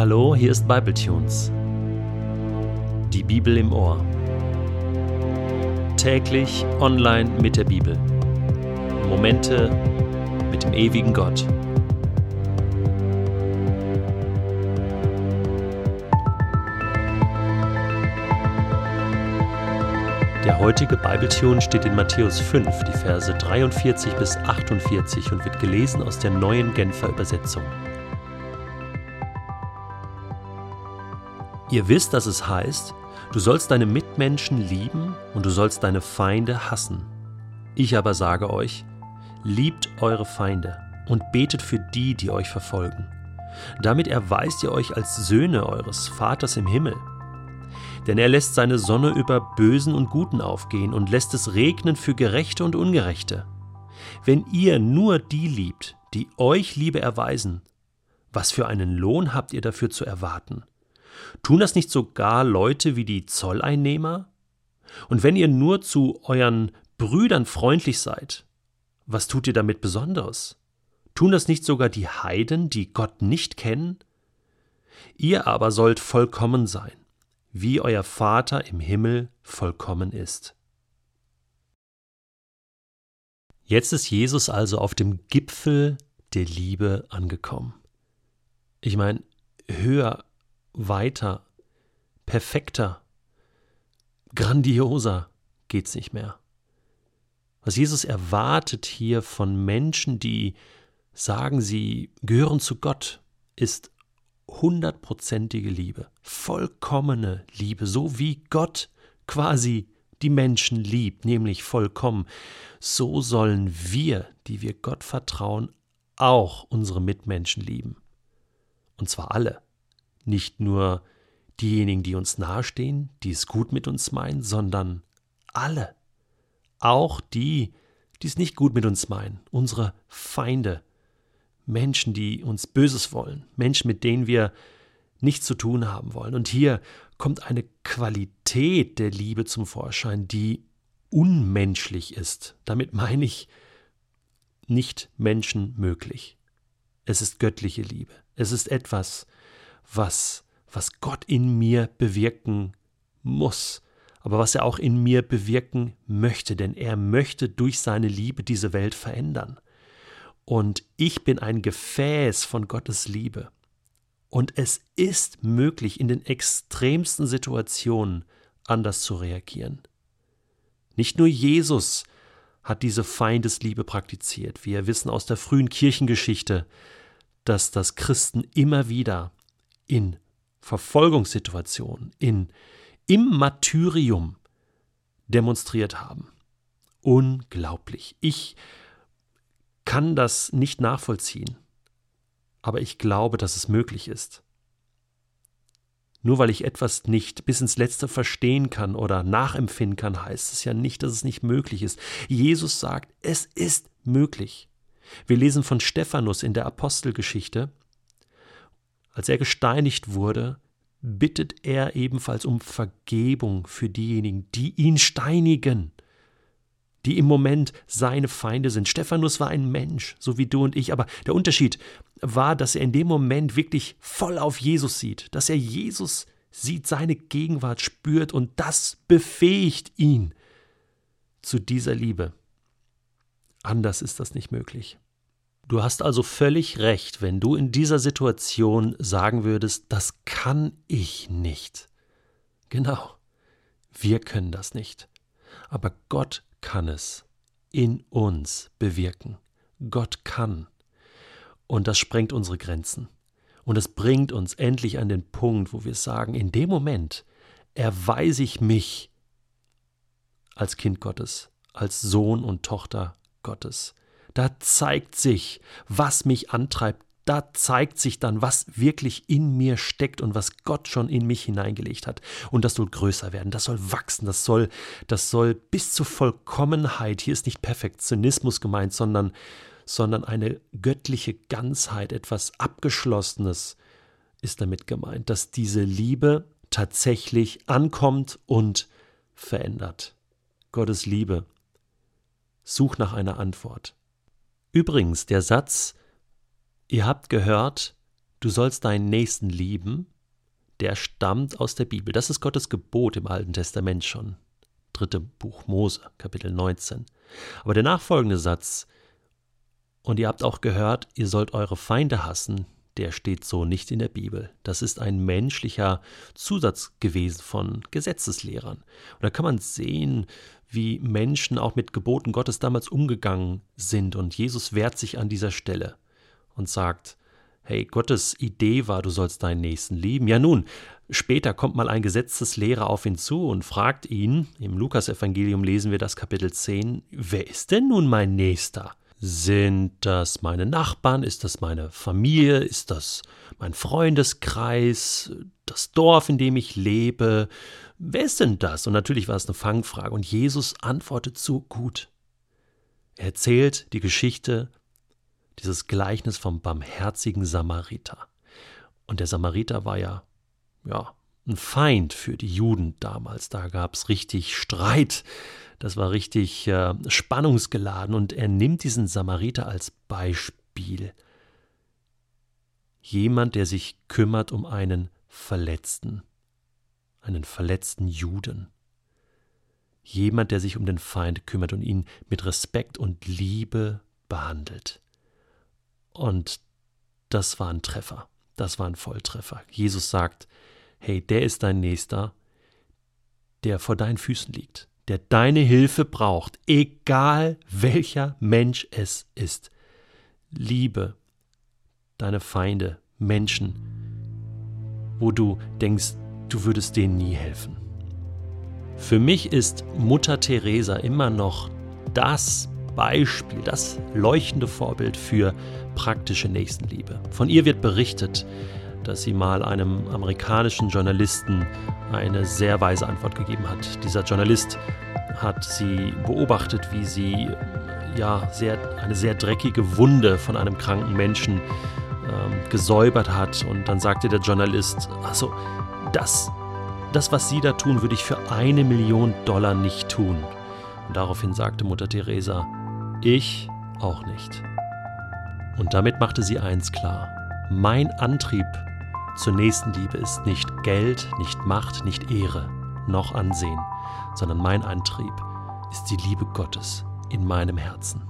Hallo, hier ist Bibletunes. Die Bibel im Ohr. Täglich online mit der Bibel. Momente mit dem ewigen Gott. Der heutige Bibletune steht in Matthäus 5, die Verse 43 bis 48 und wird gelesen aus der neuen Genfer Übersetzung. Ihr wisst, dass es heißt, du sollst deine Mitmenschen lieben und du sollst deine Feinde hassen. Ich aber sage euch, liebt eure Feinde und betet für die, die euch verfolgen. Damit erweist ihr euch als Söhne eures Vaters im Himmel. Denn er lässt seine Sonne über Bösen und Guten aufgehen und lässt es regnen für Gerechte und Ungerechte. Wenn ihr nur die liebt, die euch Liebe erweisen, was für einen Lohn habt ihr dafür zu erwarten? Tun das nicht sogar Leute wie die Zolleinnehmer? Und wenn ihr nur zu euren Brüdern freundlich seid, was tut ihr damit Besonderes? Tun das nicht sogar die Heiden, die Gott nicht kennen? Ihr aber sollt vollkommen sein, wie euer Vater im Himmel vollkommen ist. Jetzt ist Jesus also auf dem Gipfel der Liebe angekommen. Ich meine, höher weiter, perfekter, grandioser geht's nicht mehr. Was Jesus erwartet hier von Menschen, die sagen, sie gehören zu Gott, ist hundertprozentige Liebe, vollkommene Liebe, so wie Gott quasi die Menschen liebt, nämlich vollkommen. So sollen wir, die wir Gott vertrauen, auch unsere Mitmenschen lieben. Und zwar alle. Nicht nur diejenigen, die uns nahestehen, die es gut mit uns meinen, sondern alle. Auch die, die es nicht gut mit uns meinen, unsere Feinde, Menschen, die uns Böses wollen, Menschen, mit denen wir nichts zu tun haben wollen. Und hier kommt eine Qualität der Liebe zum Vorschein, die unmenschlich ist. Damit meine ich nicht menschenmöglich. Es ist göttliche Liebe. Es ist etwas, was, was Gott in mir bewirken muss, aber was er auch in mir bewirken möchte, denn er möchte durch seine Liebe diese Welt verändern. Und ich bin ein Gefäß von Gottes Liebe. Und es ist möglich, in den extremsten Situationen anders zu reagieren. Nicht nur Jesus hat diese Feindesliebe praktiziert. Wir wissen aus der frühen Kirchengeschichte, dass das Christen immer wieder in Verfolgungssituationen, in, im Martyrium demonstriert haben. Unglaublich. Ich kann das nicht nachvollziehen, aber ich glaube, dass es möglich ist. Nur weil ich etwas nicht bis ins Letzte verstehen kann oder nachempfinden kann, heißt es ja nicht, dass es nicht möglich ist. Jesus sagt, es ist möglich. Wir lesen von Stephanus in der Apostelgeschichte, als er gesteinigt wurde, bittet er ebenfalls um Vergebung für diejenigen, die ihn steinigen, die im Moment seine Feinde sind. Stephanus war ein Mensch, so wie du und ich, aber der Unterschied war, dass er in dem Moment wirklich voll auf Jesus sieht, dass er Jesus sieht, seine Gegenwart spürt und das befähigt ihn zu dieser Liebe. Anders ist das nicht möglich. Du hast also völlig recht, wenn du in dieser Situation sagen würdest, das kann ich nicht. Genau, wir können das nicht. Aber Gott kann es in uns bewirken. Gott kann. Und das sprengt unsere Grenzen. Und es bringt uns endlich an den Punkt, wo wir sagen, in dem Moment erweise ich mich als Kind Gottes, als Sohn und Tochter Gottes. Da zeigt sich, was mich antreibt. Da zeigt sich dann, was wirklich in mir steckt und was Gott schon in mich hineingelegt hat. Und das soll größer werden, das soll wachsen, das soll, das soll bis zur Vollkommenheit. Hier ist nicht Perfektionismus gemeint, sondern, sondern eine göttliche Ganzheit, etwas Abgeschlossenes ist damit gemeint, dass diese Liebe tatsächlich ankommt und verändert. Gottes Liebe. Such nach einer Antwort. Übrigens, der Satz, ihr habt gehört, du sollst deinen Nächsten lieben, der stammt aus der Bibel. Das ist Gottes Gebot im Alten Testament schon. Dritte Buch Mose, Kapitel 19. Aber der nachfolgende Satz, und ihr habt auch gehört, ihr sollt eure Feinde hassen, der steht so nicht in der Bibel. Das ist ein menschlicher Zusatz gewesen von Gesetzeslehrern. Und da kann man sehen, wie Menschen auch mit Geboten Gottes damals umgegangen sind. Und Jesus wehrt sich an dieser Stelle und sagt, hey, Gottes Idee war, du sollst deinen Nächsten lieben. Ja nun, später kommt mal ein Gesetzeslehrer auf ihn zu und fragt ihn, im Lukasevangelium lesen wir das Kapitel 10, wer ist denn nun mein Nächster? Sind das meine Nachbarn? Ist das meine Familie? Ist das mein Freundeskreis? Das Dorf, in dem ich lebe? Wer ist denn das? Und natürlich war es eine Fangfrage. Und Jesus antwortet so gut. Er erzählt die Geschichte, dieses Gleichnis vom barmherzigen Samariter. Und der Samariter war ja, ja, ein Feind für die Juden damals. Da gab es richtig Streit das war richtig äh, spannungsgeladen und er nimmt diesen Samariter als Beispiel. Jemand, der sich kümmert um einen Verletzten, einen verletzten Juden. Jemand, der sich um den Feind kümmert und ihn mit Respekt und Liebe behandelt. Und das war ein Treffer, das war ein Volltreffer. Jesus sagt, hey, der ist dein Nächster, der vor deinen Füßen liegt der deine Hilfe braucht, egal welcher Mensch es ist. Liebe deine Feinde, Menschen, wo du denkst, du würdest denen nie helfen. Für mich ist Mutter Teresa immer noch das Beispiel, das leuchtende Vorbild für praktische Nächstenliebe. Von ihr wird berichtet, dass sie mal einem amerikanischen Journalisten eine sehr weise Antwort gegeben hat. Dieser Journalist hat sie beobachtet, wie sie ja sehr, eine sehr dreckige Wunde von einem kranken Menschen ähm, gesäubert hat. Und dann sagte der Journalist, also das, das, was Sie da tun, würde ich für eine Million Dollar nicht tun. Und daraufhin sagte Mutter Teresa, ich auch nicht. Und damit machte sie eins klar. Mein Antrieb zur Nächstenliebe ist nicht Geld, nicht Macht, nicht Ehre, noch Ansehen, sondern mein Antrieb ist die Liebe Gottes in meinem Herzen.